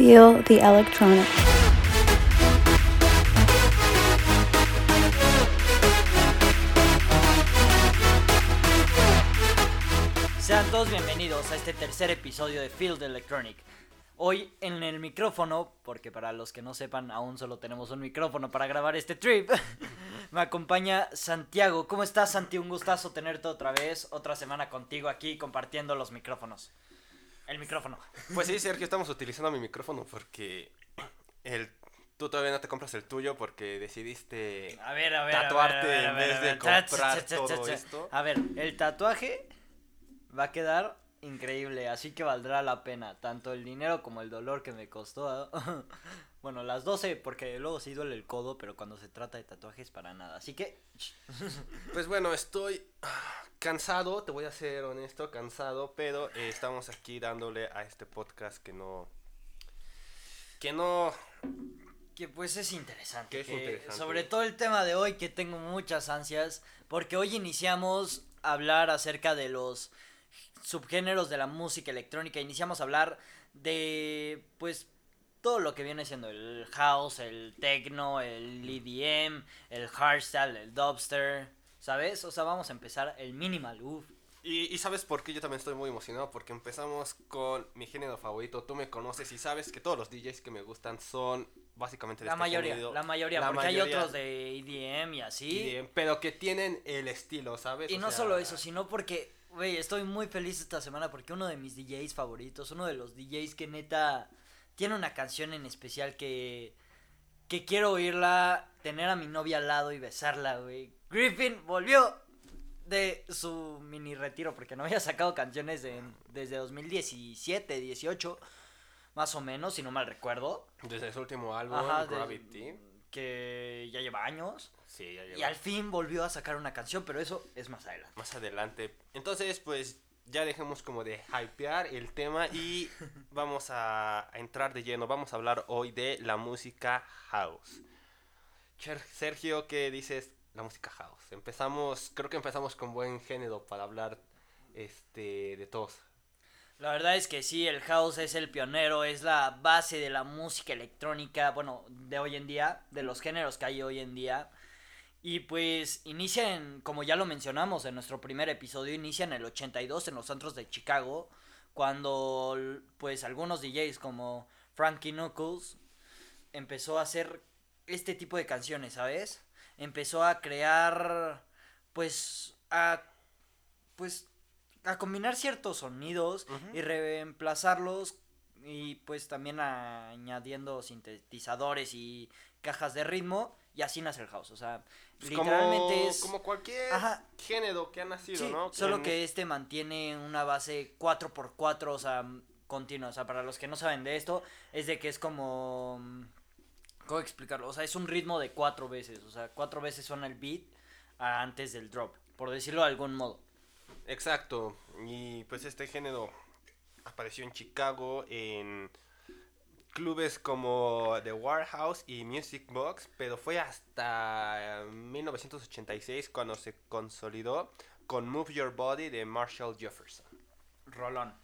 Feel the electronic. Sean todos bienvenidos a este tercer episodio de Field Electronic. Hoy en el micrófono, porque para los que no sepan, aún solo tenemos un micrófono para grabar este trip, me acompaña Santiago. ¿Cómo estás, Santi? Un gustazo tenerte otra vez, otra semana contigo aquí compartiendo los micrófonos. El micrófono. Pues sí, Sergio, estamos utilizando mi micrófono porque el, tú todavía no te compras el tuyo porque decidiste A ver, a ver. a ver, tatuarte en vez de comprar todo esto. A ver, el tatuaje va a quedar increíble, así que valdrá la pena, tanto el dinero como el dolor que me costó. Bueno, las 12, porque luego sí duele el codo, pero cuando se trata de tatuajes para nada. Así que, Pues bueno, estoy ah, cansado, te voy a ser honesto, cansado, pero eh, estamos aquí dándole a este podcast que no... Que no... que pues es interesante. Que es que interesante. Sobre todo el tema de hoy, que tengo muchas ansias, porque hoy iniciamos a hablar acerca de los subgéneros de la música electrónica. Iniciamos a hablar de, pues, todo lo que viene siendo el house, el techno, el EDM, el hardstyle, el dubster, ¿sabes? O sea, vamos a empezar el minimal, uff. Y, y sabes por qué yo también estoy muy emocionado, porque empezamos con mi género favorito, tú me conoces y sabes que todos los DJs que me gustan son básicamente de La este mayoría, la mayoría, La porque hay mayoría. otros de EDM y así. De- pero que tienen el estilo, ¿sabes? Y O no sea, solo eso, sino porque, güey, estoy muy feliz esta semana porque uno de mis DJs favoritos, uno de los DJs que neta tiene una canción en especial que que quiero oírla, tener a mi novia al lado y besarla, güey. Griffin volvió de su mini retiro porque no había sacado canciones en- desde 2017, 18, más o menos, si no mal recuerdo. Desde su último álbum, Ajá, de- Gravity. que ya lleva años. Sí, ya Y lleva al fin volvió a sacar una canción, pero eso es más adelante. más adelante. Entonces, pues ya dejemos como de hypear el tema y vamos a, a entrar de lleno. Vamos a hablar hoy de la música house. Cher- Sergio, ¿qué dices? La música house. Empezamos, creo que empezamos con buen género para hablar este de todos. La verdad es que sí, el house es el pionero, es la base de la música electrónica, bueno, de hoy en día, de los géneros que hay hoy en día. Y pues inicia en, como ya lo mencionamos en nuestro primer episodio, inicia en el 82 en los antros de Chicago, cuando pues algunos DJs como Frankie Knuckles empezó a hacer este tipo de canciones, ¿sabes? Empezó a crear, pues, a, pues, a combinar ciertos sonidos y reemplazarlos y pues también añadiendo sintetizadores y cajas de ritmo y así nace el house, o sea, Pues literalmente como, es como cualquier Ajá. género que ha nacido, Sí, ¿no? solo En- que este mantiene una base 4x4, o sea, continua. O sea, para los que no saben de esto, es de que es como... ¿Cómo explicarlo? O sea, es un ritmo de cuatro veces. O sea, cuatro veces suena el beat antes del drop, por decirlo de algún modo. Exacto. Y pues este género apareció en Chicago en clubes como The Warehouse y Music Box, pero fue hasta 1986 cuando se consolidó con Move Your Body de Marshall Jefferson. Rolón.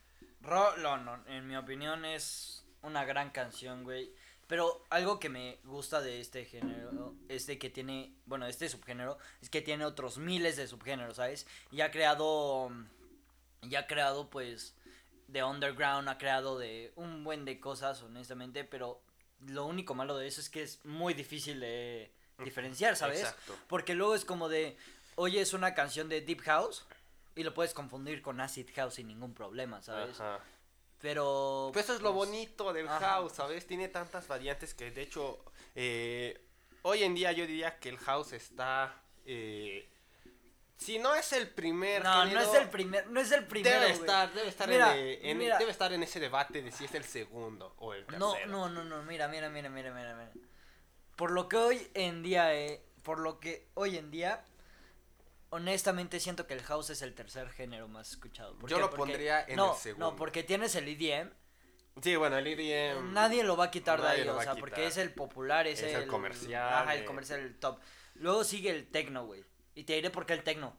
Rolón, en mi opinión es una gran canción, güey. Pero algo que me gusta de este género es que tiene, bueno, este subgénero, es que tiene otros miles de subgéneros, ¿sabes? Y ha creado, ya ha creado pues de underground, ha creado de un buen de cosas, honestamente, pero lo único malo de eso es que es muy difícil de diferenciar, ¿sabes? Exacto. Porque luego es como de, oyes una canción de Deep House y lo puedes confundir con Acid House sin ningún problema, ¿sabes? Ajá. Pero... Pues eso es lo pues, bonito del ajá. house, ¿sabes? Tiene tantas variantes que de hecho eh, hoy en día yo diría que el house está... eh, si no es el primer No, no género, es el primer, no es el primero, Debe estar, debe estar, Mira, en, eh, en- mira. debe estar en ese debate de si es el segundo o el tercero. No, no, no, no, mira, mira, mira, mira, mira, mira. Por lo que hoy en día, eh, por lo que hoy en día, honestamente siento que el house es el tercer género más escuchado. ¿Por Yo qué? lo Porque- pondría en no, el segundo. No, porque tienes el EDM, Sí, bueno, el EDM. nadie lo va a quitar de ahí, o sea, porque es el popular, es, Es el comercial, Ajá, el eh. comercial, el top. Luego sigue el techno, güey. Y te diré por qué el techno.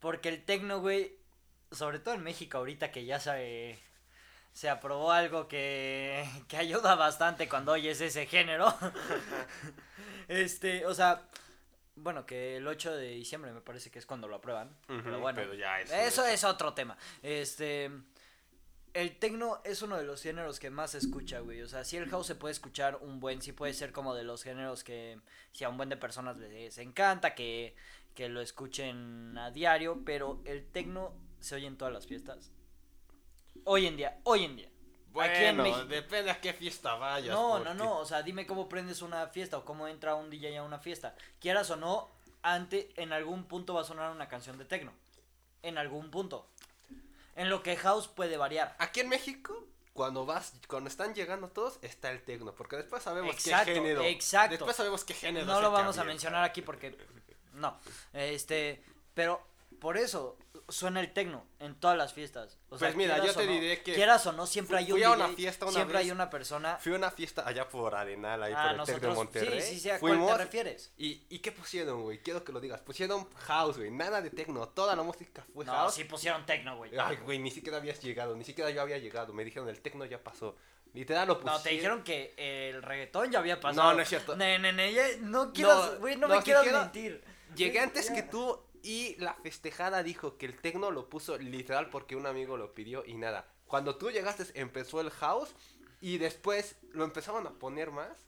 Porque el techno, güey, sobre todo en México ahorita que ya sabe se aprobó algo que, que ayuda bastante cuando oyes ese género. este, o sea, bueno, que el 8 de diciembre me parece que es cuando lo aprueban. pero bueno, pero ya eso eso es- es otro tema. Este, el tecno es uno de los géneros que más se escucha, güey. O sea, si el house se puede escuchar un buen, sí puede ser como de los géneros que si a un buen de personas les encanta, que, que lo escuchen a diario, pero el tecno se oye en todas las fiestas. Hoy en día, hoy en día. En Bueno, depende a qué fiesta vayas. No, no, porque- no, o sea, dime cómo prendes una fiesta o cómo entra un DJ a una fiesta. Quieras o no, ante, en algún punto va a sonar una canción de techno. En algún punto. En lo que house puede variar. Aquí en México, cuando vas, cuando están llegando todos, está el tecno, porque después sabemos Exacto, qué género. exacto. Después sabemos qué género. No lo vamos a avienta. mencionar aquí porque no. Este, pero por eso suena el techno en todas las fiestas. O sea, Pues mira, yo te no- diré que quieras o no siempre fui- hay un fui a una DJ, fiesta una siempre vez. hay una persona Fui a una fiesta allá por Arenal, ahí Ah, por el de nosotros Monterrey. sí, sí, sí, ¿a cuál Fuimos te refieres? y, ¿Y qué pusieron, güey? Quiero que lo digas. Pusieron house, güey. Nada de techno. Toda la música fue No, house. sí pusieron techno, güey. Ay, güey, ni siquiera habías llegado. Ni siquiera yo había llegado. Me dijeron, el techno ya pasó. Literal lo pusieron. No, te dijeron que el reggaetón ya había pasado. No, no es cierto. Ne, ya- no quieras, güey, no, me nos quieras mentir. Llegué antes que tú y la festejada dijo que el techno lo puso literal porque un amigo lo pidió y nada. Cuando tú llegaste empezó el house y después lo empezaban a poner más.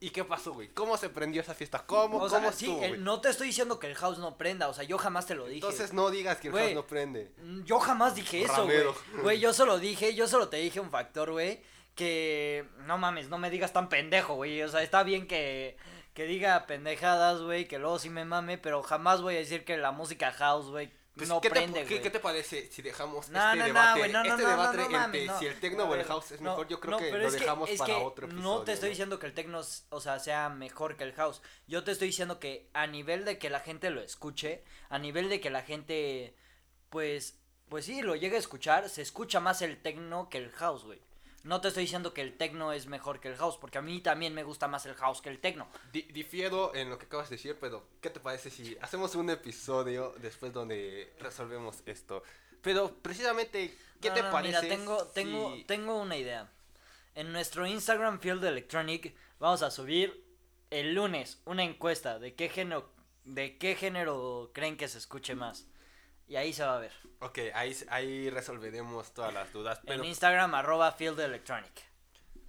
¿Y qué pasó, güey? ¿Cómo se prendió esa fiesta? ¿Cómo, O sea, cómo sí, el- no te estoy diciendo que el house no prenda, o sea, yo jamás te lo dije. Entonces no digas que el Güey, house no prende. Mm, Yo jamás dije eso, güey. Güey, yo solo dije, yo solo te dije un factor, güey, que no mames, no me digas tan pendejo, güey. O sea, está bien que, que diga pendejadas, güey, que luego sí me mame, pero jamás voy a decir que la música house, güey, Pues, no ¿qué, te, prende, qué- güey. qué te parece si dejamos No, este no, no, debate, no, no, este no, debate no, no entre no. si el techno o el house es no, mejor? Yo creo no, que lo que- dejamos para otro episodio. No te estoy diciendo que el techno, o sea, sea mejor que el house. Yo te estoy diciendo que a nivel de que la gente lo escuche, a nivel de que la gente, pues, pues sí, lo llegue a escuchar, se escucha más el techno que el house, güey. No te estoy diciendo que el techno es mejor que el house, porque a mí también me gusta más el house que el techno. Di- difiero en lo que acabas de decir, pero ¿qué te parece si hacemos un episodio después donde resolvemos esto? Pero precisamente, ¿qué No, te no, parece? Mira, tengo, tengo, si- tengo una idea. En nuestro Instagram Field Electronic vamos a subir el lunes una encuesta de qué género, de qué género creen que se escuche más. Y ahí se va a ver. Ok, ahí, ahí resolveremos todas las dudas. Pero, en Instagram arroba Field Electronic.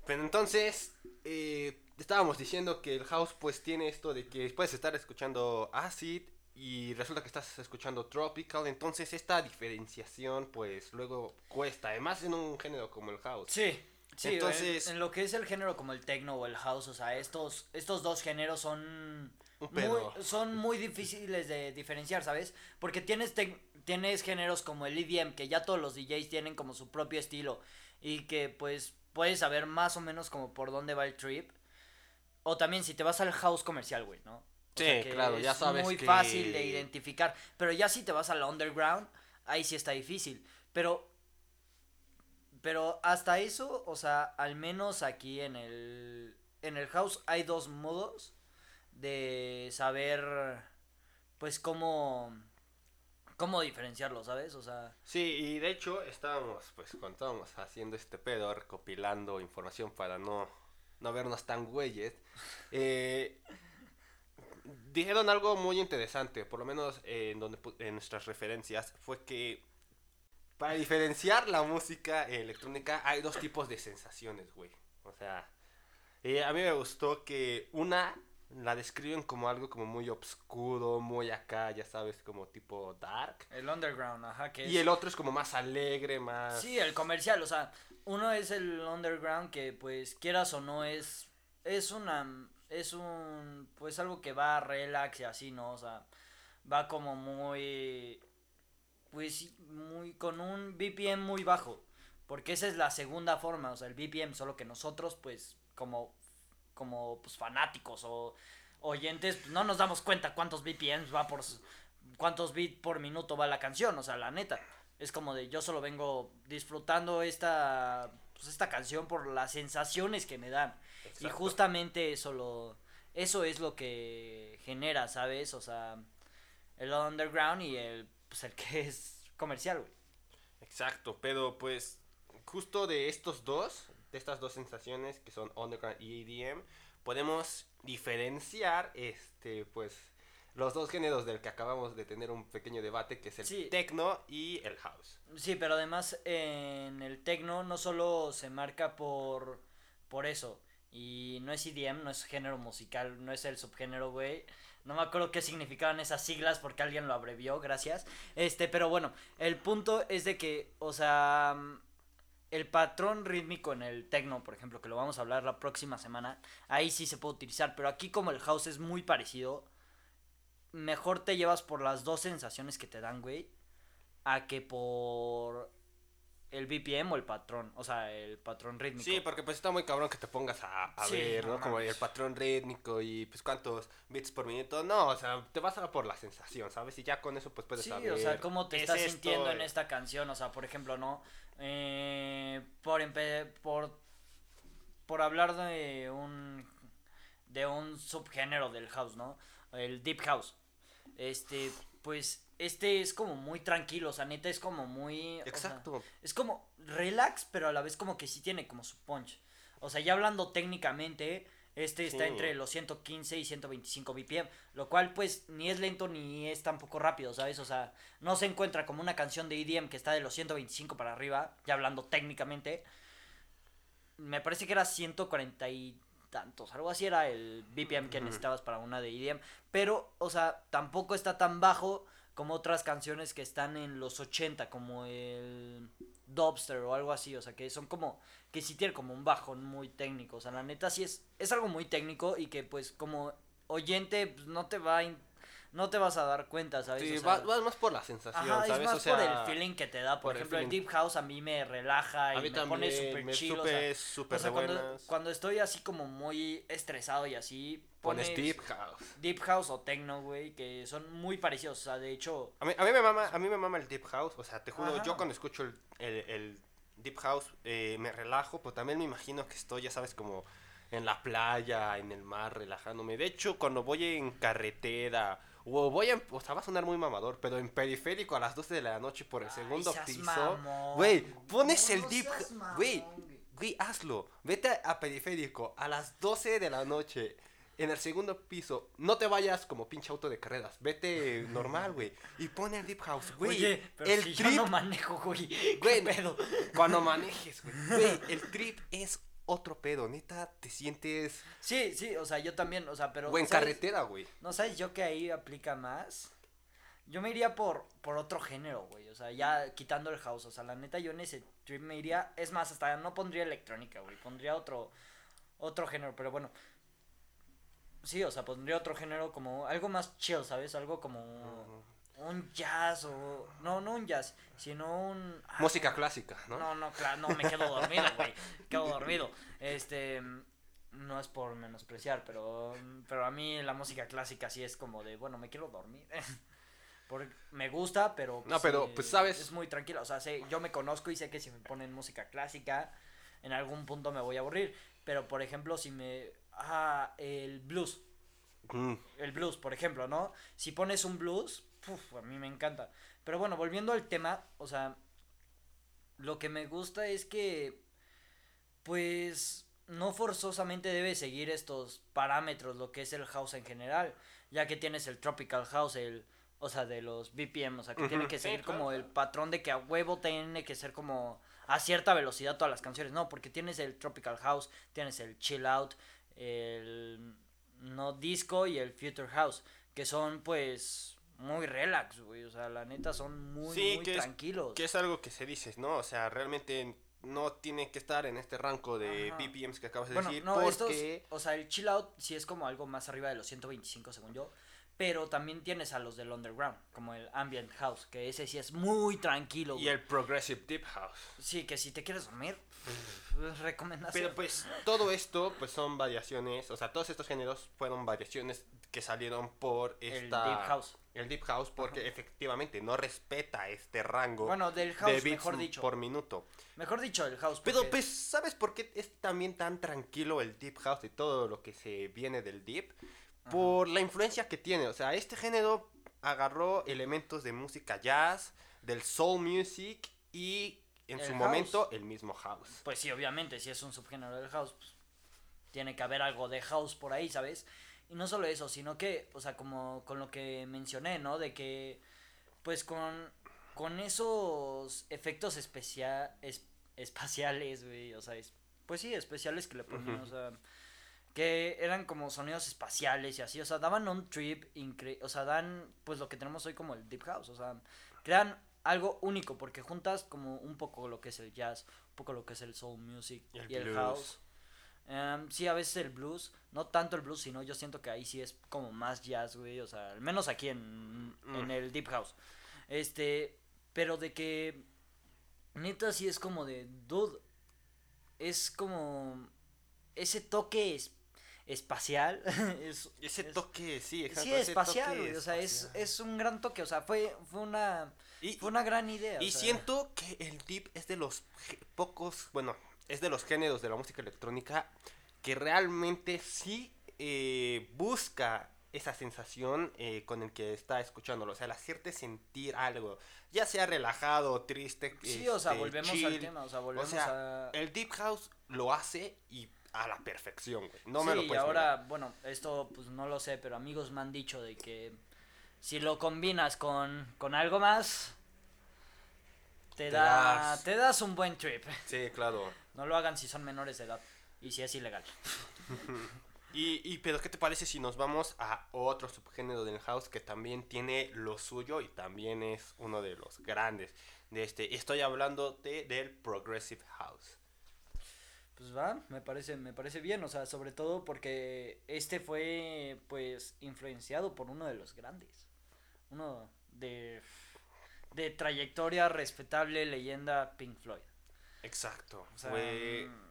pero entonces, eh, estábamos diciendo que el house pues tiene esto de que puedes estar escuchando acid y resulta que estás escuchando tropical, entonces esta diferenciación pues luego cuesta, además en un género como el house. Sí. Sí, Entonces- en, en lo que es el género como el techno o el house, o sea, estos, estos dos géneros son Un muy, son muy difíciles de diferenciar, ¿sabes? Porque tienes, tec- tienes géneros como el EDM, que ya todos los DJs tienen como su propio estilo y que pues puedes saber más o menos como por dónde va el trip. O también si te vas al house comercial, güey, ¿no? O Sí, que claro, ya es sabes muy que- fácil de identificar. Pero ya si te vas al underground, ahí sí está difícil. Pero pero hasta eso, o sea, al menos aquí en el en el house hay dos modos de saber pues cómo cómo diferenciarlo, ¿sabes? O sea, Sí, y de hecho estábamos, pues cuando estábamos haciendo este pedo, recopilando información para no, no vernos tan güeyes, eh, dijeron algo muy interesante, por lo menos en, donde, en nuestras referencias, fue que para diferenciar la música electrónica hay dos tipos de sensaciones, güey. O sea, eh, a mí me gustó que una la describen como algo como muy obscuro, muy acá, ya sabes, como tipo dark. el underground, ajá, que Y el otro es como más alegre, más... Sí, el comercial, o sea, uno es el underground que pues quieras o no es es una es un pues algo que va relax y así, ¿no? O sea, va como muy pues muy con un BPM muy bajo, porque esa es la segunda forma, o sea, el BPM, solo que nosotros pues como como pues fanáticos o oyentes pues, no nos damos cuenta cuántos BPMs va por cuántos bits por minuto va la canción, o sea, la neta. Es como de yo solo vengo disfrutando esta pues, esta canción por las sensaciones que me dan. Y justamente eso lo eso es lo que genera, ¿sabes? O sea, el underground y el pues el que es comercial, güey. Exacto, pero pues justo de estos dos, de estas dos sensaciones que son underground y EDM, podemos diferenciar, este, pues, los dos géneros del que acabamos de tener un pequeño debate, que es el Sí. techno y el house. Sí, pero además en el techno no solo se marca por, por eso. Y no es EDM, no es género musical, no es el subgénero, güey. No me acuerdo qué significaban esas siglas porque alguien lo abrevió, gracias. Este, pero bueno, el punto es de que, o sea, el patrón rítmico en el techno, por ejemplo, que lo vamos a hablar la próxima semana, ahí sí se puede utilizar, pero aquí como el house es muy parecido, mejor te llevas por las dos sensaciones que te dan, güey, a que por el BPM o el patrón, o sea, el patrón rítmico. Sí, porque pues está muy cabrón que te pongas a, a Sí, ver, no. Como el patrón rítmico y pues cuántos bits por minuto. No, o sea, te vas a por la sensación, ¿sabes? Y ya con eso pues puedes Sí, saber. o sea, cómo te ¿qué estás es esto? sintiendo en esta canción, o sea, por ejemplo, ¿no? Eh, por, por por hablar de un de un subgénero del house, ¿no? El deep house. Este, pues este es como muy tranquilo, o sea, neta es como muy o sea, Exacto. es como relax, pero a la vez como que sí tiene como su punch. O sea, ya hablando técnicamente, este está Sí. entre los 115 y 125 BPM, lo cual pues ni es lento ni es tampoco rápido, ¿sabes? O sea, no se encuentra como una canción de EDM que está de los 125 para arriba, ya hablando técnicamente. Me parece que era 140 y tantos, algo así era el BPM que necesitabas para una de EDM, pero, o sea, tampoco está tan bajo como otras canciones que están en los 80, como el Dobster o algo así, o sea, que son como, que sí tienen como un bajón muy técnico, o sea, la neta sí es, es algo muy técnico y que pues como oyente pues, no te va a no te vas a dar cuenta, ¿sabes? Sí, O sea, vas, vas más por la sensación, Ajá, ¿sabes? es más o sea, por el feeling que te da. Por, ejemplo, el. Deep House a mí me relaja y a mí me también pone súper o sea, súper o sea, cuando, estoy así como muy estresado y así, Pones pones deep house. Deep House o Techno, güey, que son muy parecidos. O sea, de hecho, A mí, a mí me mama, a mí me mama el deep house, o sea, te juro, Ajá. yo cuando escucho el, el, el deep house eh, me relajo, pero también me imagino que estoy, ya sabes, como en la playa, en el mar, relajándome. De hecho, cuando voy en carretera o voy en, o sea, va a sonar muy mamador, pero en periférico a las 12 de la noche por el ay, segundo piso, güey, pones No, el no deep, güey, güey. hazlo, vete a, a periférico a las 12 de la noche. En el segundo piso, no te vayas como pinche auto de carreras, vete normal, güey. Y pone el deep house, güey. Oye, pero el si trip, yo no manejo, güey. cuando manejes, güey. Güey, el trip es otro pedo, neta, te sientes... Sí, sí, o sea, yo también, o sea, pero... Güey, en ¿sabes? carretera, güey. No, ¿sabes yo que ahí aplica más? Yo me iría por, por otro género, güey. O sea, ya quitando el house. O sea, la neta, yo en ese trip me iría. Es más, hasta no pondría electrónica, güey. Pondría otro, otro género. Pero bueno. Sí, o sea, pondría otro género como algo más chill, ¿sabes? Algo como un jazz o... No, no un jazz, sino un... ah, Música clásica, ¿no? no, no, claro, no, me quedo dormido, güey. Quedo dormido. Este, no es por menospreciar, pero, pero a mí la música clásica sí es como de, bueno, me quiero dormir. Porque me gusta, pero... No, pero, pues, ¿sabes? Es muy tranquilo, o sea, sé, yo me conozco y sé que si me ponen música clásica, en algún punto me voy a aburrir. Pero, por ejemplo, si me... Ah, el blues Mm, el blues, por ejemplo, ¿no? Si pones un blues, puf, a mí me encanta. Pero bueno, volviendo al tema, o sea, lo que me gusta es que, pues, no forzosamente debe seguir estos parámetros, lo que es el house en general, ya que tienes el tropical house, el, o sea, de los BPM, o sea, que tiene que Sí, seguir claro, como el patrón de que a huevo tiene que ser como a cierta velocidad todas las canciones, no, porque tienes el tropical house, tienes el chill out, el no disco y el future house, que son pues muy relax, güey, o sea, la neta son muy Sí, muy que es- tranquilos. Que es algo que se dice, ¿no? O sea, realmente no tiene que estar en este rango de Ajá. BPMs que acabas de Bueno, decir, no, porque... estos, o sea, el chill out sí es como algo más arriba de los 125 según yo, pero también tienes a los del underground, como el ambient house, que ese sí es muy tranquilo. Y güey. el Progressive Deep House. Sí, que si te quieres dormir, recomendación. Pero pues todo esto pues son variaciones, o sea, todos estos géneros fueron variaciones que salieron por el esta... deep house. El Deep House porque efectivamente no respeta este rango Bueno, del de house, beats mejor dicho. por minuto. Mejor dicho, el house. Pero pues, ¿sabes por qué es también tan tranquilo el Deep House y todo lo que se viene del Deep? Por la influencia que tiene. O sea, este género agarró elementos de música jazz, del soul music y en El su house. momento el mismo house. Pues sí, obviamente, si es un subgénero del house, pues, tiene que haber algo de house por ahí, ¿sabes? Y no solo eso, sino que, o sea, como con lo que mencioné, ¿no? De que, pues con, con esos efectos especia es- espaciales, güey, o sea, es- pues sí, especiales que le ponían, o sea, que eran como sonidos espaciales y así, o sea, daban un trip increíble, o sea, dan pues lo que tenemos hoy como el deep house, o sea, crean algo único porque juntas como un poco lo que es el jazz, un poco lo que es el soul music Y el y el blues. house. Em, sí, a veces el blues, no tanto el blues, sino yo siento que ahí sí es como más jazz, güey, o sea, al menos aquí en, en Mm. el deep house. Este, pero de que neta sí es como de, dude, es como ese toque es- espacial, es, Ese es- toque, sí, exacto. Sí, espacial, güey, o sea, es, es un gran toque, o sea, fue, fue una, Y, fue una gran idea. y o sea, siento que el deep es de los pocos, bueno, es de los géneros de la música electrónica que realmente sí eh, busca esa sensación eh, con el que está escuchándolo, o sea, el hacerte sentir algo, ya sea relajado, triste, Sí, o sea, este, volvemos al chill. tema, o sea, volvemos sea, a... El deep house lo hace y a la perfección, güey. No me sí, lo y puedes ahora, negar. bueno, esto pues no lo sé, pero amigos me han dicho de que si lo combinas con, con algo más, te, Te da, das. te das un buen trip. Sí, claro. No lo hagan si son menores de edad y si es ilegal. Y, y pero ¿qué te parece si nos vamos a otro subgénero del house que también tiene lo suyo y también es uno de los grandes de este? Estoy hablando de, del progressive house. Pues va, me parece, me parece bien, o sea, sobre todo porque este fue pues influenciado por uno de los grandes. Uno de de trayectoria respetable leyenda Pink Floyd. Exacto. O sea, fue- mm,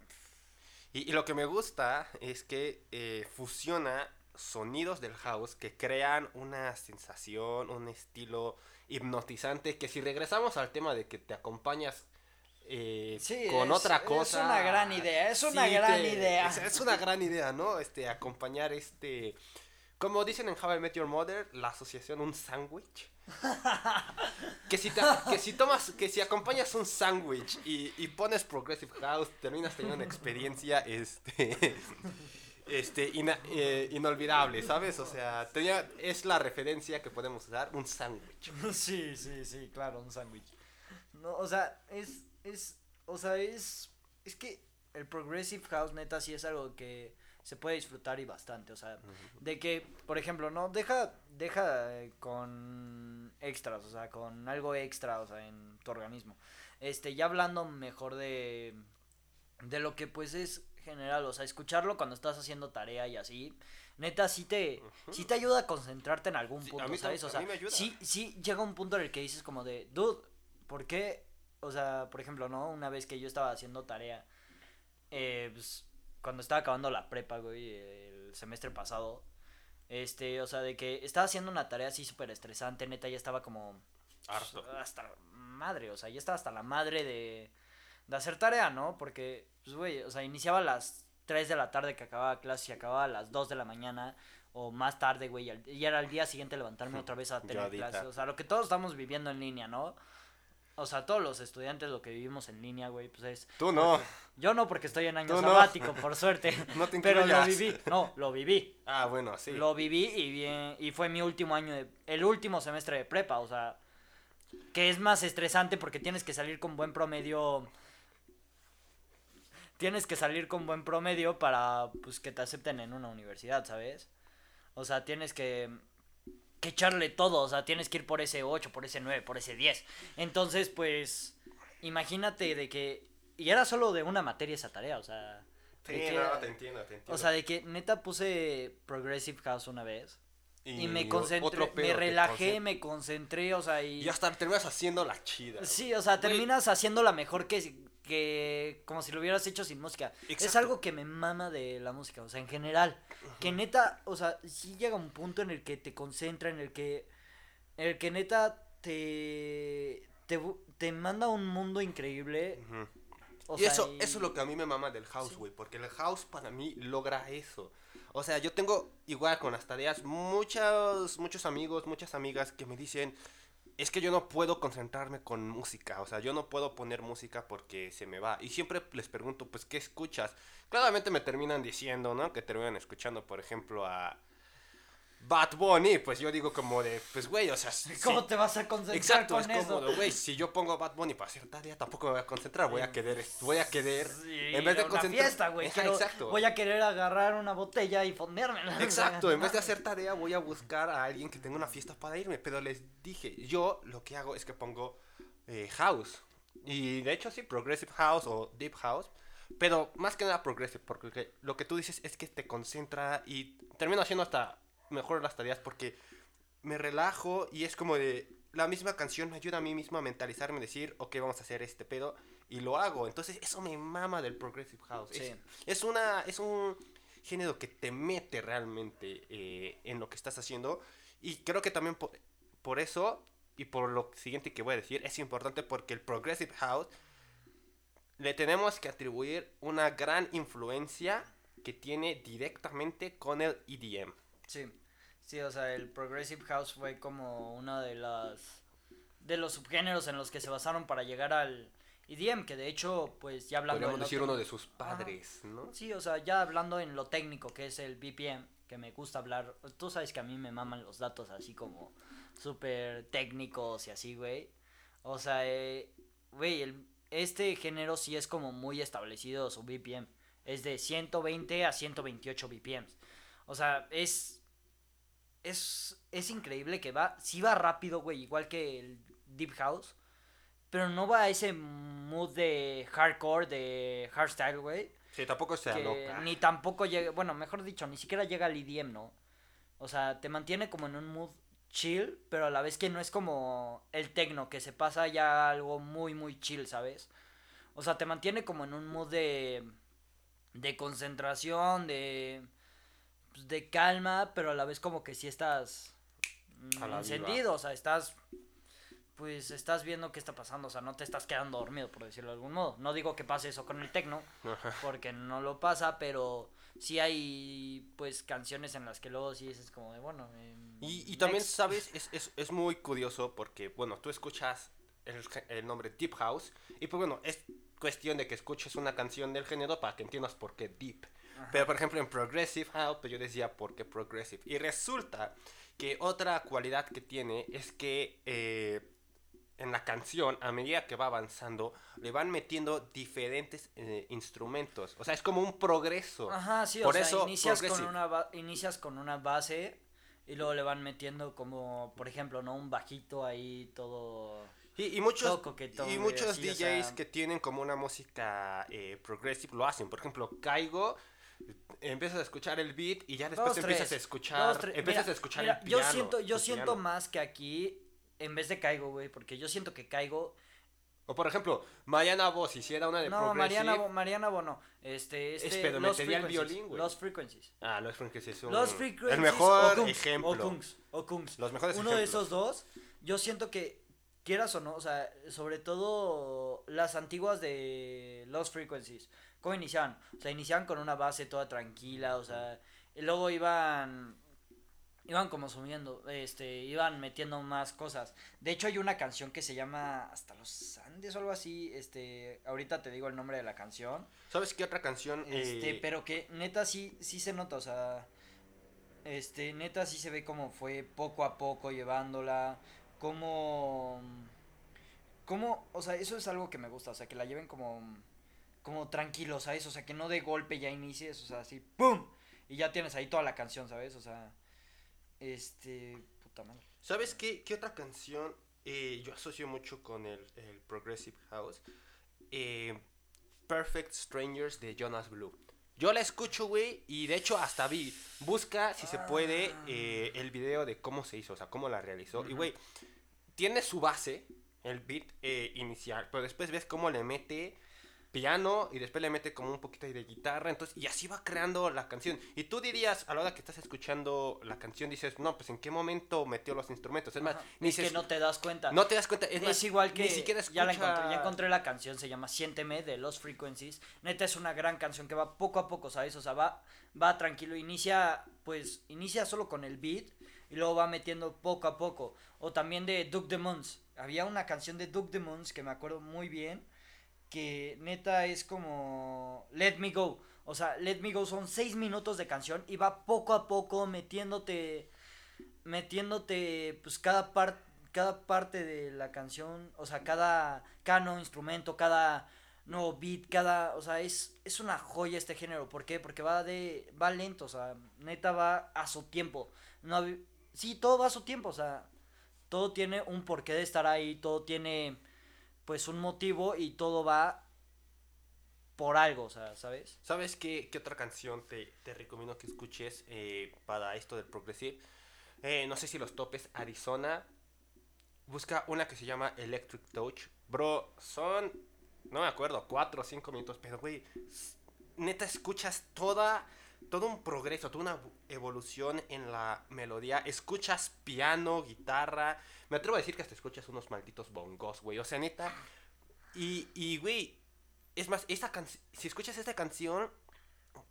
Y, y lo que me gusta es que eh, fusiona sonidos del house que crean una sensación, un estilo hipnotizante que si regresamos al tema de que te acompañas eh, Sí, con es- otra es cosa. una gran idea, es una sí gran idea. Es, es una gran idea, ¿no? Este, acompañar este... Como dicen en How I Met Your Mother, la asociación un sándwich. Que si que si tomas, que si acompañas un sándwich y, y pones Progressive House, terminas teniendo una experiencia, este, este, ina- eh, inolvidable, ¿sabes? O sea, tenía, es la referencia que podemos usar, un sándwich. Sí, sí, sí, claro, un sándwich. No, o sea, es, es, o sea, es, es que el progressive house neta sí es algo que se puede disfrutar y bastante, o sea, de que, por ejemplo, no, deja, deja eh, con extras, o sea, con algo extra, o sea, en tu organismo. Este, ya hablando mejor de, de lo que pues es general, o sea, escucharlo cuando estás haciendo tarea y así, neta sí te, sí te ayuda a concentrarte en algún Sí, a punto, mí tam- ¿sabes? O a sea, mí sí, sí llega un punto en el que dices como de, dude, ¿por qué? O sea, por ejemplo, ¿no? Una vez que yo estaba haciendo tarea, eh, pues, cuando estaba acabando la prepa, güey, el semestre pasado, este, o sea, de que estaba haciendo una tarea así súper estresante, neta, ya estaba como... Harto. pues, hasta madre, o sea, ya estaba hasta la madre de, de hacer tarea, ¿no? Porque, pues, güey, o sea, iniciaba a las 3 de la tarde que acababa clase y acababa a las 2 de la mañana o más tarde, güey, y al- y era el día siguiente levantarme otra vez a tener clases, o sea, lo que todos estamos viviendo en línea, ¿no? O sea, todos los estudiantes lo que vivimos en línea, güey, pues es... Tú no. Yo no porque estoy en año Tú no. sabático, por suerte. No te pero lo viví, no, lo viví. Ah, bueno, sí. Lo viví y bien, y fue mi último año de, el último semestre de prepa, o sea, que es más estresante porque tienes que salir con buen promedio. Tienes que salir con buen promedio para pues que te acepten en una universidad, ¿sabes? O sea, tienes que que echarle todo, o sea, tienes que ir por ese 8, por ese 9, por ese 10. Entonces, pues imagínate de que y era solo de una materia esa tarea, o sea, Sí, que- no, te entiendo, te entiendo. o sea, de que neta puse Progressive House una vez. Y, me concentré, me relajé, me concentré, o sea, y... Y hasta terminas haciendo la chida. Sí, o sea, terminas haciéndola mejor que, que como si lo hubieras hecho sin música. Es algo que me mama de la música, o sea, en general. Que neta, o sea, sí llega un punto en el que te concentra, en el que, en el que neta te, te, te manda un mundo increíble. O y sea, eso, y- eso es lo que a mí me mama del house, Sí. güey. Porque el house para mí logra eso. O sea, yo tengo igual con las tareas muchos, muchos amigos, muchas amigas que me dicen, es que yo no puedo concentrarme con música, o sea, yo no puedo poner música porque se me va. Y siempre les pregunto, pues, ¿qué escuchas? Claramente me terminan diciendo, ¿no? Que terminan escuchando, por ejemplo, a Bad Bunny, pues yo digo como de, pues güey, o sea, ¿cómo te vas a concentrar Exacto, con es güey, si yo pongo Bad Bunny para hacer tarea, tampoco me voy a concentrar, voy a querer, voy a querer, Sí, en vez de concentrar, fiesta, güey. Exacto, Voy a querer agarrar una botella y fondeármela. exacto, en vez de hacer tarea voy a buscar a alguien que tenga una fiesta para irme, pero les dije, yo lo que hago es que pongo eh, house, y de hecho sí, progressive house o deep house, pero más que nada progressive, porque lo que tú dices es que te concentra y termino haciendo hasta mejor las tareas porque me relajo y es como de la misma canción me ayuda a mí mismo a mentalizarme, decir, ok, vamos a hacer este pedo y lo hago. Entonces, eso me mama del Progressive House. Es, Sí. es una, es un género que te mete realmente eh, en lo que estás haciendo y creo que también por, por eso y por lo siguiente que voy a decir es importante porque el Progressive House le tenemos que atribuir una gran influencia que tiene directamente con el EDM. Sí, sí, o sea, el Progressive House fue como uno de las de los subgéneros en los que se basaron para llegar al EDM, que de hecho, pues ya hablando Podríamos decir uno de sus padres, ¿no? Sí, o sea, ya hablando en lo técnico, que es el BPM, que me gusta hablar, tú sabes que a mí me maman los datos así como súper técnicos y así, güey. O sea, eh, güey, el- este género sí es como muy establecido su BPM. Es de 120 a 128 BPMs. O sea, es. Es, es increíble que va. Sí va rápido, güey, igual que el Deep House. Pero no va a ese mood de hardcore, de hardstyle, güey. Sí, tampoco se que aloca. ni tampoco llega. Bueno, mejor dicho, ni siquiera llega al EDM, ¿no? O sea, te mantiene como en un mood chill, pero a la vez que no es como el techno, que se pasa ya algo muy, muy chill, ¿sabes? O sea, te mantiene como en un mood de. de concentración, de. Pues, de calma, pero a la vez como que sí estás. mm, encendido, o sea, estás. Pues estás viendo qué está pasando, o sea, no te estás quedando dormido, por decirlo de algún modo. No digo que pase eso con el techno, Ajá. porque no lo pasa, pero sí hay pues canciones en las que luego sí dices como de bueno. em, Y, y también. ¿sabes? Es, es, es muy curioso porque, bueno, tú escuchas el, el nombre Deep House y pues bueno, es cuestión de que escuches una canción del género para que entiendas por qué Deep. Ajá. Pero por ejemplo en Progressive House, pues yo decía por qué Progressive. Y resulta que otra cualidad que tiene es que eh, en la canción, a medida que va avanzando, le van metiendo diferentes eh, instrumentos. O sea, es como un progreso. Ajá, sí, Por o sea, eso, inicias con, una inicias con una base y luego le van metiendo como, por ejemplo, ¿no? Un bajito ahí todo... Y, y muchos, y muchos así, o DJs sea- que tienen como una música eh, progressive lo hacen. Por ejemplo, Caigo, empiezas a escuchar el beat y ya después Dos, empiezas tres, a escuchar, dos, empiezas Mira, a escuchar mira, el piano. Yo siento, yo siento piano. más que aquí, en vez de Caigo, güey, porque yo siento que Caigo... O por ejemplo, Mariana Voz hiciera una de No, progressive. Mariana, Bo- Mariana Bono. Este, este, pero Lost metería el Frequencies, violín, güey. Lost Frequencies. Ah, no es porque es un... Los Frequencies. El mejor o Kungs, ejemplo. O Kungs, o Kungs. Los mejores Uno de esos dos, yo siento que, quieras o no, o sea, sobre todo las antiguas de Lost Frequencies, ¿cómo iniciaban? O sea, iniciaban con una base toda tranquila, o sea, y luego iban iban como subiendo, este, iban metiendo más cosas. De hecho hay una canción que se llama Hasta los Andes o algo así, este, ahorita te digo el nombre de la canción. ¿Sabes qué otra canción? Este, eh, pero que neta sí, sí se nota, o sea, este, neta sí se ve como fue poco a poco llevándola, como, como, o sea, eso es algo que me gusta, o sea, que la lleven como, como tranquilo, ¿sabes? O sea, que no de golpe ya inicies, o sea, así, ¡pum! Y ya tienes ahí toda la canción, ¿sabes? O sea, este, puta madre. ¿Sabes qué, qué otra canción eh, yo asocio mucho con el, el Progressive House? Eh, Perfect Strangers de Jonas Blue. Yo la escucho, güey, y de hecho hasta vi, busca si se puede eh, el video de cómo se hizo, o sea, cómo la realizó. Y, güey, tiene su base, el beat eh, inicial, pero después ves cómo le mete piano y después le mete como un poquito ahí de guitarra, entonces, y así va creando la canción. Y tú dirías, a la hora que estás escuchando la canción, dices, no, pues en qué momento metió los instrumentos. Es más, Ajá, ni es se que no te das cuenta. no te das cuenta. Es, Es, más, igual que ni siquiera ya la escucha- encontré, ya encontré la canción, se llama Siénteme de Los Frequencies. Neta es una gran canción que va poco a poco, ¿sabes? O sea, va, va tranquilo, inicia, pues, inicia solo con el beat y luego va metiendo poco a poco. O también de Duke the Moons. Había una canción de Duke the Moons que me acuerdo muy bien, que neta es como Let Me Go. O sea, Let Me Go son seis minutos de canción y va poco a poco metiéndote, metiéndote, pues cada parte cada parte de la canción, o sea, cada, cada nuevo instrumento, cada nuevo beat, cada, o sea, es, es una joya este género. ¿Por qué? Porque va de, va lento, o sea, neta va a su tiempo. No, sí, todo va a su tiempo, o sea, todo tiene un porqué de estar ahí, todo tiene, pues, un motivo y todo va por algo, o sea, ¿sabes? ¿Sabes qué, qué otra canción te, te, recomiendo que escuches eh, para esto del progressive? Eh, no sé si los topes Arizona. Busca una que se llama Electric Touch. Bro, son no me acuerdo, cuatro o cinco minutos, pero güey, neta escuchas toda, todo un progreso, toda una evolución en la melodía, escuchas piano, guitarra, me atrevo a decir que hasta escuchas unos malditos bongos, güey, o sea, neta, y, y güey, es más, esta si escuchas esta canción,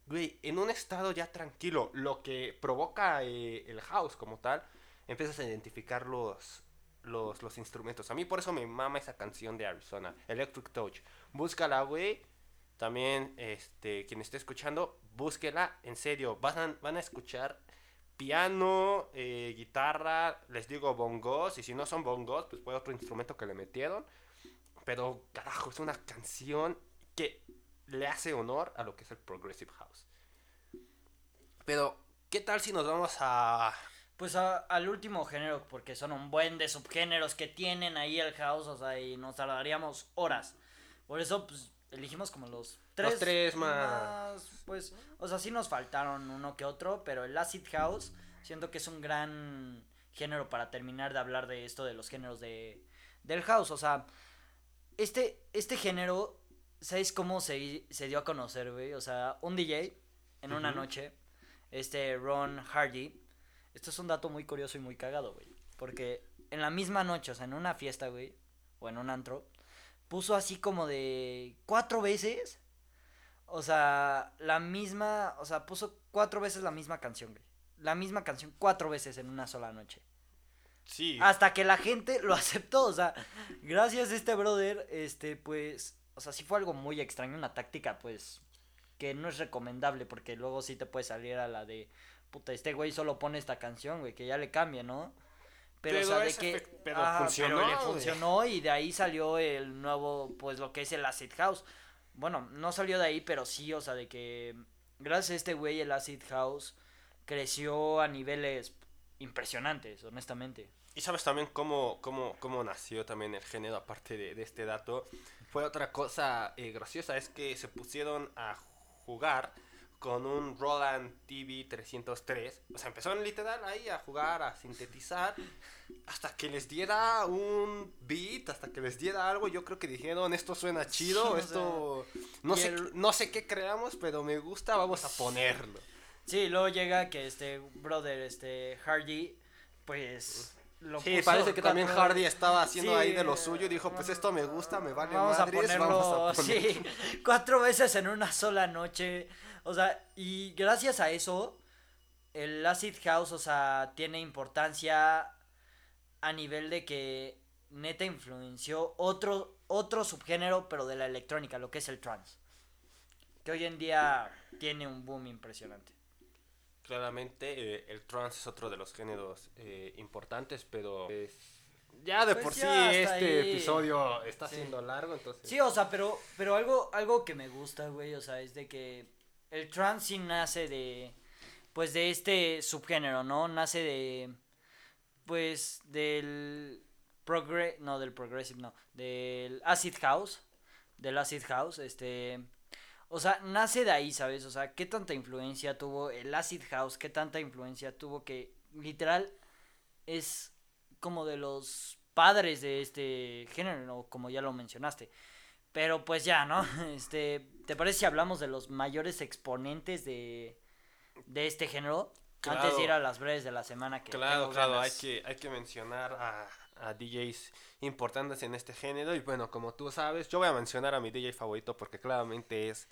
güey, en un estado ya tranquilo, lo que provoca eh, el house como tal, empiezas a identificar los, los, los instrumentos. A mí por eso me mama esa canción de Arizona, Electric Touch. Búscala, güey. También, este, quien esté escuchando, búsquela, en serio. Van a, van a escuchar piano, eh, guitarra, les digo bongos, y si no son bongos, pues fue otro instrumento que le metieron. Pero, carajo, es una canción que le hace honor a lo que es el Progressive House. Pero, ¿qué tal si nos vamos a pues al último género, porque son un buen de subgéneros que tienen ahí el house, o sea, y nos tardaríamos horas. Por eso, pues, elegimos como los tres. Los tres más. Pues, o sea, sí nos faltaron uno que otro, pero el acid house siento que es un gran género para terminar de hablar de esto de los géneros de, del house. O sea, este, este género, ¿sabes cómo se, se dio a conocer, güey? O sea, un DJ en una noche, este Ron Hardy, esto es un dato muy curioso y muy cagado, güey. Porque en la misma noche, o sea, en una fiesta, güey, o en un antro, puso así como de cuatro veces. O sea, la misma, o sea, puso cuatro veces la misma canción, güey. La misma canción cuatro veces en una sola noche. Sí. Hasta que la gente lo aceptó, o sea, gracias a este brother, este, pues, o sea, sí fue algo muy extraño, una táctica, pues, que no es recomendable porque luego sí te puede salir a la de, puta, este güey solo pone esta canción, güey, que ya le cambie, ¿no? Pero, o sea, de que pero, funcionó, le funcionó y de ahí salió el nuevo, pues lo que es el Acid House. Bueno, no salió de ahí, pero sí, o sea, de que gracias a este güey el Acid House creció a niveles impresionantes, honestamente. Y sabes también cómo, cómo, cómo nació también el género, aparte de, de este dato. Fue otra cosa eh, graciosa, es que se pusieron a jugar con un Roland TV 303. O sea, empezaron literal ahí a jugar, a sintetizar, hasta que les diera un beat, hasta que les diera algo. Yo creo que dijeron, esto suena chido, esto... no, sé, no sé qué creamos, pero me gusta, vamos a ponerlo. Sí, luego llega que este brother, este Hardy, pues... Lo sí, parece que también Hardy estaba haciendo ahí de lo suyo y dijo, pues esto me gusta, me vale vamos a ponerlo, vamos a ponerlo. sí, cuatro veces en una sola noche. O sea, y gracias a eso, el acid house, o sea, tiene importancia a nivel de que neta influenció otro, otro subgénero, pero de la electrónica, lo que es el trance. Que hoy en día tiene un boom impresionante. Claramente, eh, el trance es otro de los géneros eh, importantes, pero ya de pues por sí este episodio está siendo largo, entonces. Sí, o sea, pero, pero algo, algo que me gusta, güey, o sea, es de que el trance sí nace de, pues de este subgénero, ¿no? Nace de, pues del progre, no del progressive, no, del acid house, del acid house, este, o sea, nace de ahí, ¿sabes? O sea, qué tanta influencia tuvo el acid house, qué tanta influencia tuvo que literal es como de los padres de este género, como ya lo mencionaste. Pero pues ya, ¿no? Este, ¿te parece si hablamos de los mayores exponentes de, de este género? Antes de ir a las breves de la semana que Claro, claro, hay que, hay que mencionar a, a DJs importantes en este género. Y bueno, como tú sabes, yo voy a mencionar a mi DJ favorito porque claramente es,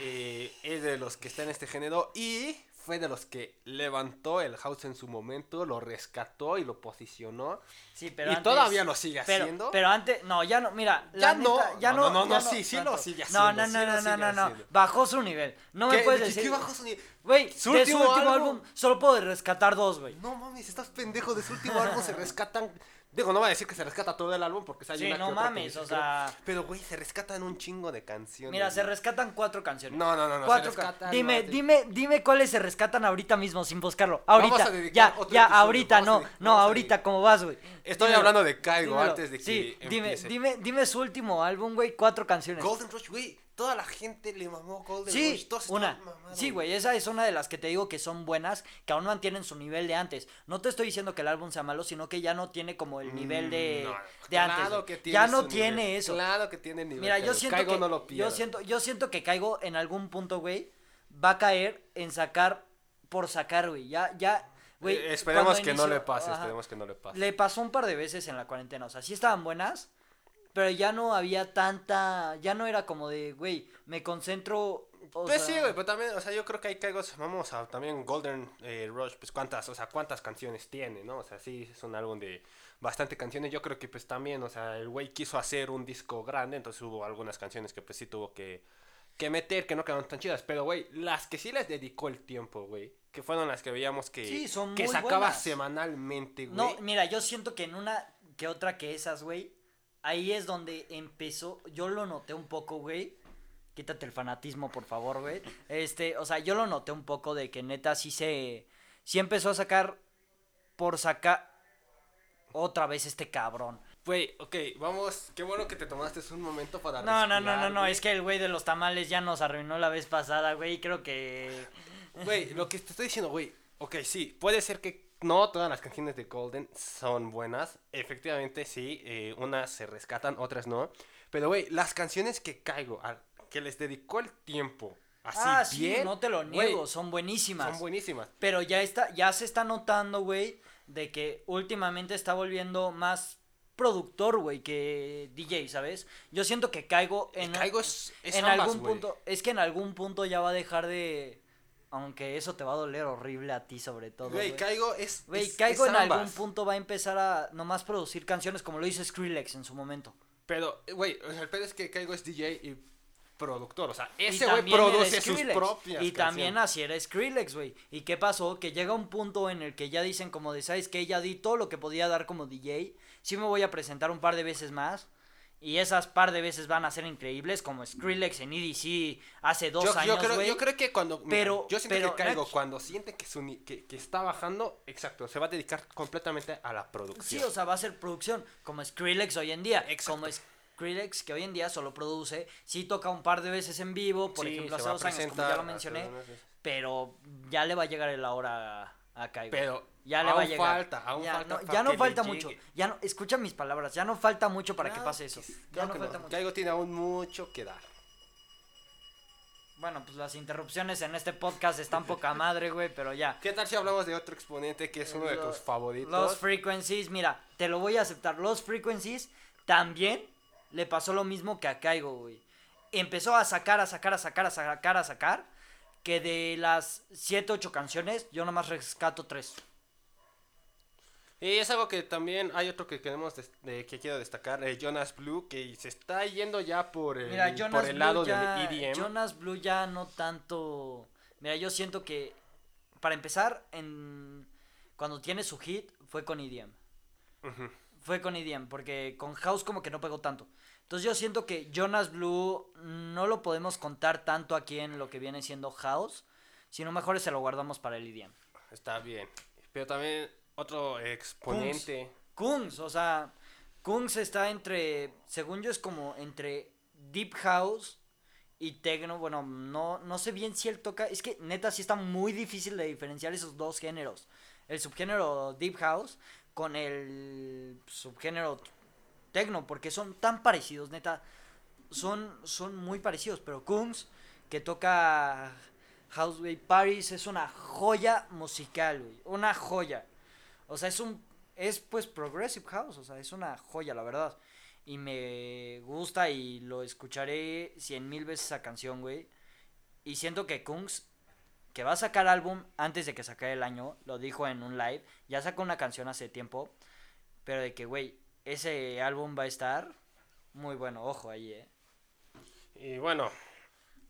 eh, es de los que está en este género. Y fue de los que levantó el house en su momento, lo rescató y lo posicionó. Sí, pero y antes- todavía lo sigue pero, haciendo. Pero antes, no, ya no, mira, Ya la no. neta, ya No, no, no, no, ya no, sí, sí tanto. lo sigue No, haciendo, no, no, no, no, no, no, haciendo. bajó su nivel. No me ¿Qué- puedes de decir. qué bajó su nivel? Güey, Su último álbum- álbum solo puedo rescatar dos, güey. No mames, estás pendejo. De su último álbum se rescatan. Digo, no voy a decir que se rescata todo el álbum porque hay Sí, una no que otra que mames, o sea- Pero, güey, se rescatan un chingo de canciones. Mira, se rescatan cuatro canciones. No, no, no, no. Cuatro se ca- rescatan, dime, no, dime, dime cuáles se rescatan ahorita mismo sin buscarlo. Vamos Ahorita, a dedicar ya, otro ya, episodio, ahorita, vamos no, no, ahorita. ¿cómo vas, güey? Estoy Dímelo, hablando de Caigo dímelo. antes de que Sí, dime, dime, dime su último álbum, güey, cuatro canciones. Golden Rush, güey. Toda la gente le mamó Golden Sí, Rush. todos una. mamados, Sí, güey, esa es una de las que te digo que son buenas, que aún mantienen su nivel de antes. No te estoy diciendo que el álbum sea malo, sino que ya no tiene como el nivel de, Mm, no, de antes. claro güey. que tiene ya no tiene nivel, eso. Claro que tiene nivel. Mira, yo siento Caigo que no lo yo siento yo siento que caigo en algún punto, güey, va a caer en sacar por sacar, güey. Ya ya güey, Eh, esperemos que no le pase, ajá, esperemos que no le pase. Le pasó un par de veces en la cuarentena, o sea, sí estaban buenas, pero ya no había tanta, ya no era como de, güey, me concentro Pues sea, sí, güey, pero también, o sea, yo creo que hay Caigo, vamos a también Golden eh, Rush, pues cuántas, o sea, cuántas canciones tiene, ¿no? O sea, sí, es un álbum de bastante canciones. Yo creo que pues también, o sea, el güey quiso hacer un disco grande, entonces hubo algunas canciones que pues sí tuvo que, que meter, que no quedaron tan chidas. Pero, güey, las que sí les dedicó el tiempo, güey, que fueron las que veíamos que, Sí, son que sacaba buenas. semanalmente, güey. No, mira, yo siento que en una que otra que esas, güey, ahí es donde empezó, yo lo noté un poco, güey. Quítate el fanatismo, por favor, güey. Este, o sea, yo lo noté un poco de que neta sí se sí empezó a sacar por sacar otra vez este cabrón. Güey, ok, vamos, qué bueno que te tomaste un momento para No, no, no, no, no, es que el güey de los tamales ya nos arruinó la vez pasada, güey, creo que Güey, lo que te estoy diciendo, güey. Ok, sí, puede ser que no todas las canciones de Golden son buenas. Efectivamente, sí, eh, unas se rescatan, otras no. Pero, güey, las canciones que caigo, que les dedicó el tiempo así Ah, sí, bien. no te lo niego, son buenísimas. Son buenísimas. Pero ya está, ya se está notando, güey, de que últimamente está volviendo más productor, güey, que DJ, ¿sabes? Yo siento que caigo en, Caigo es, es en ambas, algún punto, es que en algún punto ya va a dejar de, aunque eso te va a doler horrible a ti sobre todo. Güey, caigo es. Güey, caigo en ambas. algún punto va a empezar a nomás producir canciones como lo hizo Skrillex en su momento. Pero, güey, el pedo es que caigo es DJ y productor. O sea, ese güey produce sus propias. Y también así era Skrillex, güey. ¿Y qué pasó? Que llega un punto en el que ya dicen como de, ¿sabes qué? Ya di todo lo que podía dar como DJ. Sí me voy a presentar un par de veces más. Y esas par de veces van a ser increíbles, como Skrillex en EDC hace dos yo, yo años, creo, yo creo que cuando. Pero- yo siento pero, que caigo cuando siente que, su, que, que está bajando. Exacto, se va a dedicar completamente a la Sí, producción. o sea, va a ser producción, como Skrillex hoy en día. Exacto. Como Skrillex, que hoy en día solo produce. Sí toca un par de veces en vivo, por Sí, ejemplo, hace dos años, como ya lo mencioné. Pero ya le va a llegar la hora a, a Kaigo. Pero ya le aún va a llegar. falta, aún ya falta no, ya no falta llegue. mucho. Ya no, escucha mis palabras, ya no falta mucho para que pase eso. sí, Ya claro no que falta mucho. Caigo tiene aún mucho que dar. Bueno, pues las interrupciones en este podcast están poca madre, güey, pero ya. ¿Qué tal si hablamos de otro exponente que es uno de tus favoritos? Los Frequencies, mira, te lo voy a aceptar. Los Frequencies también le pasó lo mismo que a Kaigo, güey. Empezó a sacar, a sacar, a sacar, a sacar, a sacar. Que de las 7, 8 canciones, yo nomás rescato 3. Y es algo que también hay otro que queremos des- de- que quiero destacar, eh, Jonas Blue, que se está yendo ya por el, Mira, por el lado ya, del EDM. Jonas Blue ya no tanto. Mira, yo siento que para empezar, en cuando tiene su hit fue con EDM. Fue con EDM, porque con House como que no pegó tanto. Entonces yo siento que Jonas Blue no lo podemos contar tanto aquí en lo que viene siendo House, sino mejor se lo guardamos para el EDM. Está bien. Pero también otro exponente. Kungs, o sea, Kungs está entre, según yo es como entre Deep House y Techno, bueno, no, no sé bien si él toca, es que neta sí está muy difícil de diferenciar esos dos géneros, el subgénero Deep House con el subgénero Techno, porque son tan parecidos, neta, son, son muy parecidos, pero Kungs, que toca Houseway Paris, es una joya musical, güey, una joya. O sea, es un. Es pues Progressive House. O sea, es una joya, la verdad. Y me gusta y lo escucharé cien mil veces esa canción, güey. Y siento que Kungs que va a sacar álbum antes de que saque el año, lo dijo en un live, ya sacó una canción hace tiempo, pero de que, güey, ese álbum va a estar muy bueno, ojo ahí, eh. Y bueno,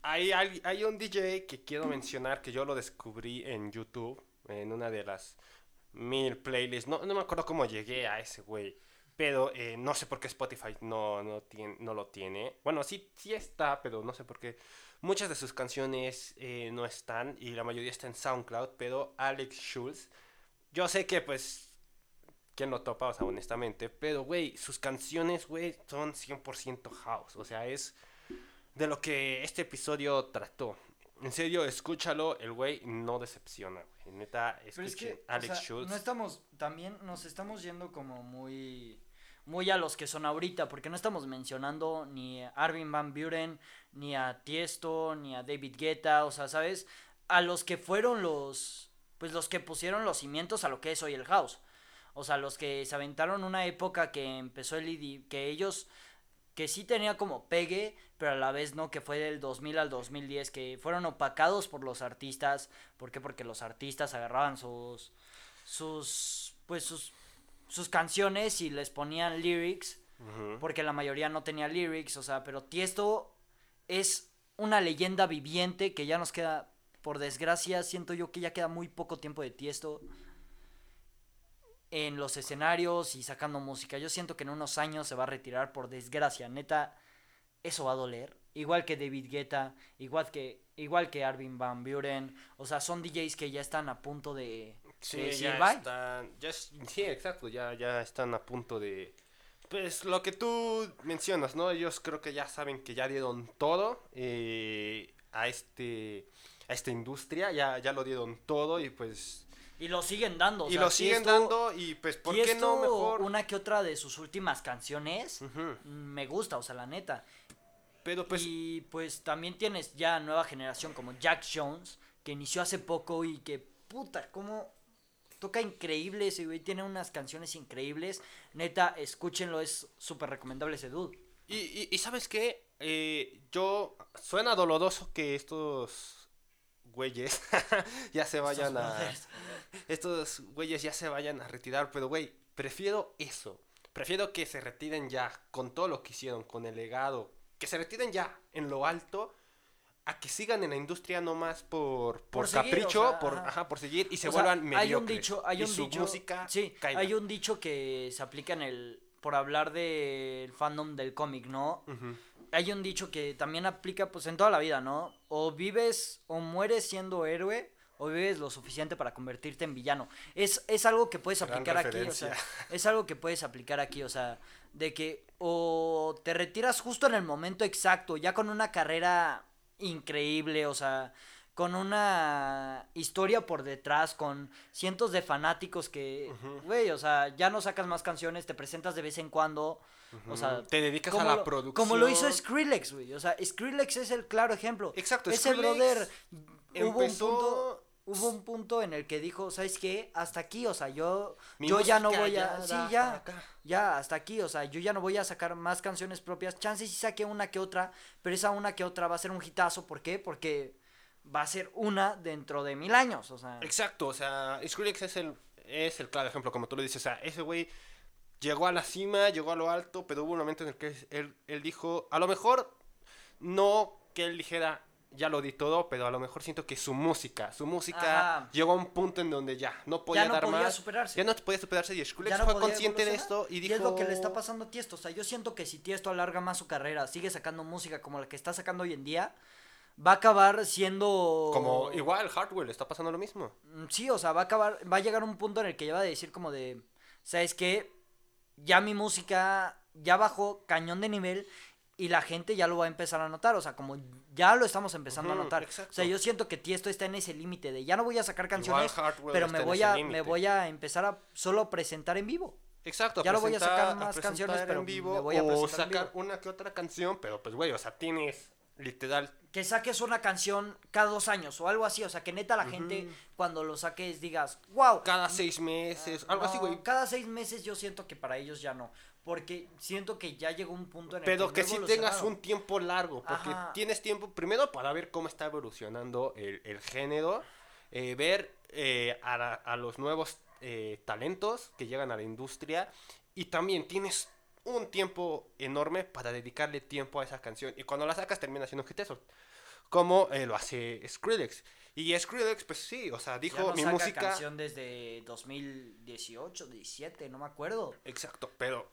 hay, hay, hay un DJ que quiero mencionar que yo lo descubrí en YouTube, en una de las mil playlists. No, no me acuerdo cómo llegué a ese güey. Pero eh, no sé por qué Spotify no, no, tiene, no lo tiene. Bueno, sí, sí está, pero no sé por qué. Muchas de sus canciones eh, no están y la mayoría está en SoundCloud. Pero Alex Schulz, yo sé que pues, ¿quién lo topa? O sea, honestamente. Pero, güey, sus canciones, güey, son 100% house. O sea, es de lo que este episodio trató. En serio, escúchalo, el güey no decepciona, güey. Neta, Pero es escuchen que, o Alex sea, Schultz. no estamos, también nos estamos yendo como muy, muy a los que son ahorita, porque no estamos mencionando ni a Arvin Van Buren, ni a Tiesto, ni a David Guetta, o sea, ¿sabes? A los que fueron los, pues los que pusieron los cimientos a lo que es hoy el house. O sea, los que se aventaron una época que empezó el ED, que ellos, que sí tenía como pegue, pero a la vez no, que fue del 2000 al 2010, que fueron opacados por los artistas. ¿Por qué? Porque los artistas agarraban sus, sus, pues sus, sus canciones y les ponían lyrics, porque la mayoría no tenía lyrics, o sea, pero Tiesto es una leyenda viviente que ya nos queda, por desgracia, siento yo que ya queda muy poco tiempo de Tiesto en los escenarios y sacando música. Yo siento que en unos años se va a retirar por desgracia, neta, eso va a doler. Igual que David Guetta, igual que igual que Arvin Van Buren, o sea, son DJs que ya están a punto de, Sí, de decir ya bye. están, ya sí, exacto, ya, ya están a punto de... Pues lo que tú mencionas, ¿no? Ellos creo que ya saben que ya dieron todo eh, a este a esta industria, ya, ya lo dieron todo y pues... Y lo siguen dando. o y sea, lo siguen dando y pues, ¿por qué no mejor? Una que otra de sus últimas canciones me gusta, o sea, la neta. Pero pues... y pues también tienes ya nueva generación como Jack Jones, que inició hace poco y que, puta, como toca increíble ese güey, tiene unas canciones increíbles. Neta, escúchenlo, es súper recomendable ese dude. Y, y, y ¿sabes qué? Eh, yo... Suena doloroso que estos güeyes ya se vayan a... brothers. estos güeyes ya se vayan a retirar, pero güey, prefiero eso. Prefiero que se retiren ya con todo lo que hicieron, con el legado, que se retiren ya en lo alto, a que sigan en la industria nomás por, por, Por seguir, capricho, o sea, por, ajá. ajá, por seguir y se O sea, vuelvan hay un dicho, hay y un su dicho, música sí, caiga. hay un dicho que se aplica en el, por hablar del fandom del cómic, ¿no? Ujú. Hay un dicho que también aplica pues en toda la vida, ¿no? O vives o mueres siendo héroe o vives lo suficiente para convertirte en villano. Es, es algo que puedes Gran aplicar aquí, o sea, es algo que puedes aplicar aquí, o sea, de que o te retiras justo en el momento exacto, ya con una carrera increíble, o sea, con una historia por detrás, con cientos de fanáticos que, güey, o sea, ya no sacas más canciones, te presentas de vez en cuando, o sea, te dedicas a la lo- producción. Como lo hizo Skrillex, güey. O sea, Skrillex es el claro ejemplo. Exacto, Ese Skrillex brother hubo un punto hubo un punto en el que dijo, ¿sabes qué? Hasta aquí, o sea, yo Mi yo ya no voy a ya sí, ya. acá. Ya, hasta aquí, o sea, yo ya no voy a sacar más canciones propias. Chances sí saqué una que otra, pero esa una que otra va a ser un hitazo, ¿por qué? Porque va a ser una dentro de mil años, o sea. Exacto, o sea, Skrillex es el, es el claro ejemplo, como tú lo dices. O sea, ese güey llegó a la cima, llegó a lo alto, pero hubo un momento en el que él, él dijo, a lo mejor no que él dijera, ya lo di todo, pero a lo mejor siento que su música, su música Ajá. llegó a un punto en donde ya no podía no dar podía más. superarse. Ya no podía superarse y Skrillex ya no fue consciente de esto y dijo... es lo que le está pasando a Tiesto. O sea, yo siento que si Tiesto alarga más su carrera, sigue sacando música como la que está sacando hoy en día, va a acabar siendo. Como igual Hardwell le está pasando lo mismo. Mm, Sí, o sea, va a acabar. Va a llegar un punto en el que ya va a decir como de. ¿Sabes qué? Ya mi música ya bajó cañón de nivel. Y la gente ya lo va a empezar a notar, o sea, como ya lo estamos empezando a notar. exacto. O sea, yo siento que Tiesto está en ese límite de ya no voy a sacar canciones, pero me voy a me voy a empezar a solo presentar en vivo. Exacto, Ya lo voy a sacar más canciones, pero en vivo me voy a o sacar una que otra canción, pero pues güey, o sea, tienes literal. Que saques una canción cada dos años o algo así. O sea, que neta la gente cuando lo saques digas, wow. Cada seis meses, algo así, güey. Cada seis meses yo siento que para ellos ya no. Porque siento que ya llegó un punto en el Pero que, que sí tengas un tiempo largo, porque tienes tiempo primero para ver cómo está evolucionando el, el género, eh, ver eh, a, a, los nuevos eh, talentos que llegan a la industria y también tienes un tiempo enorme para dedicarle tiempo a esa canción y cuando la sacas termina siendo un hitazo, como lo hace Skrillex. Y Skrillex, pues sí, o sea, dijo ya no mi saca música. canción desde 2018, 17, no me acuerdo. Exacto, pero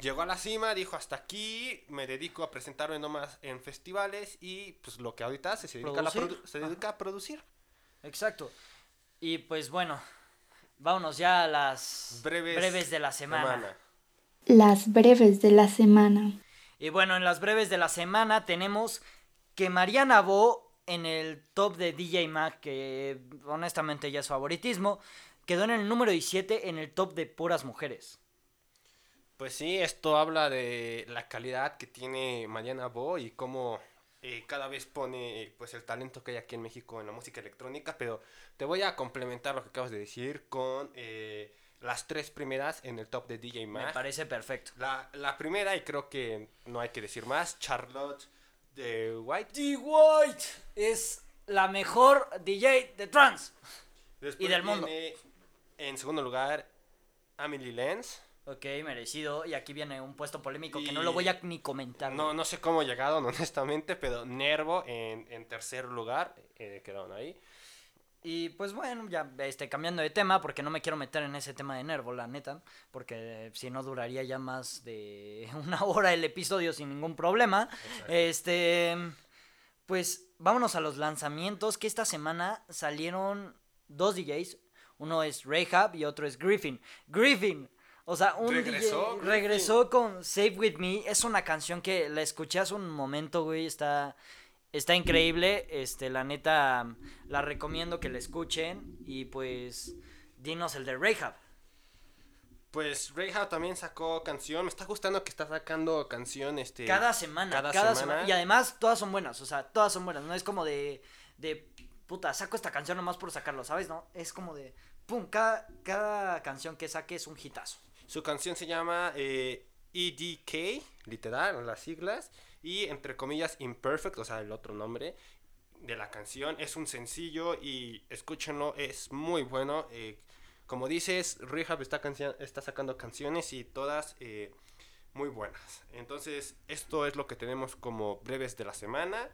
llegó a la cima, dijo hasta aquí, me dedico a presentarme nomás en festivales y pues lo que ahorita hace, se dedica, a, se dedica a producir. Exacto. Y pues bueno, vámonos ya a las breves, de la semana. Las breves de la semana. Y bueno, en las breves de la semana tenemos que Mariana Bo en el top de DJ Mag, que honestamente ya es favoritismo, quedó en el número 17 en el top de puras mujeres. Pues sí, esto habla de la calidad que tiene Mariana Bo y cómo eh, cada vez pone pues el talento que hay aquí en México en la música electrónica, pero te voy a complementar lo que acabas de decir con eh, las tres primeras en el top de DJ Mag. Me parece perfecto. La, la primera, y creo que no hay que decir más, Charlotte de White. The White es la mejor DJ de trance y del mundo. En segundo lugar, Amelie Lenz. Ok, merecido. Y aquí viene un puesto polémico que no lo voy a ni comentar. No, no sé cómo llegaron, honestamente, pero Nervo en, en tercer lugar eh, quedaron ahí. Y pues bueno, ya este, cambiando de tema, porque no me quiero meter en ese tema de Nervo, la neta, porque si no duraría ya más de una hora el episodio sin ningún problema. Este, pues vámonos a los lanzamientos, que esta semana salieron dos DJs, uno es Rayhab y otro es Griffin. Griffin, o sea, un regresó, DJ regresó con Save With Me. Es una canción que la escuché hace un momento, güey. Está, está increíble. Este, la neta, la recomiendo que la escuchen. Y pues, dinos el de Rehab. Pues Rehab también sacó canción. Me está gustando que está sacando canción este cada semana. Cada, semana. Y además todas son buenas. O sea, todas son buenas. No es como de de puta, saco esta canción nomás por sacarlo, ¿sabes? No, es como de pum, cada, cada canción que saque es un hitazo. Su canción se llama eh, EDK, literal, las siglas, y entre comillas Imperfect, o sea, el otro nombre de la canción. Es un sencillo y escúchenlo, es muy bueno. Eh, como dices, Rehab está, está sacando canciones y todas eh, muy buenas. Entonces, esto es lo que tenemos como breves de la semana.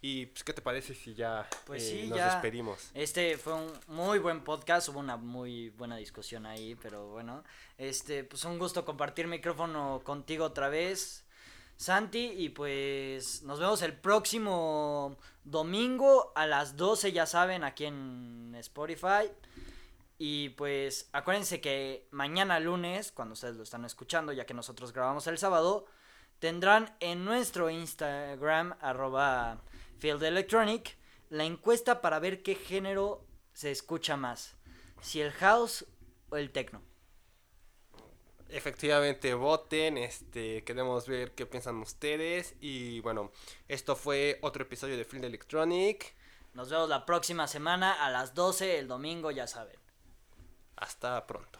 Y pues, ¿qué te parece si ya pues eh, sí, nos despedimos? Este fue un muy buen podcast, hubo una muy buena discusión ahí, pero bueno, este, pues un gusto compartir micrófono contigo otra vez, Santi, y pues nos vemos el próximo domingo a las 12, ya saben, aquí en Spotify. Y pues acuérdense que mañana lunes, cuando ustedes lo están escuchando, ya que nosotros grabamos el sábado, tendrán en nuestro Instagram, arroba Field Electronic, la encuesta para ver qué género se escucha más, si el house o el techno. Efectivamente, voten, este, queremos ver qué piensan ustedes y bueno, esto fue otro episodio de Field Electronic. Nos vemos la próxima semana a las 12 el domingo, ya saben. Hasta pronto.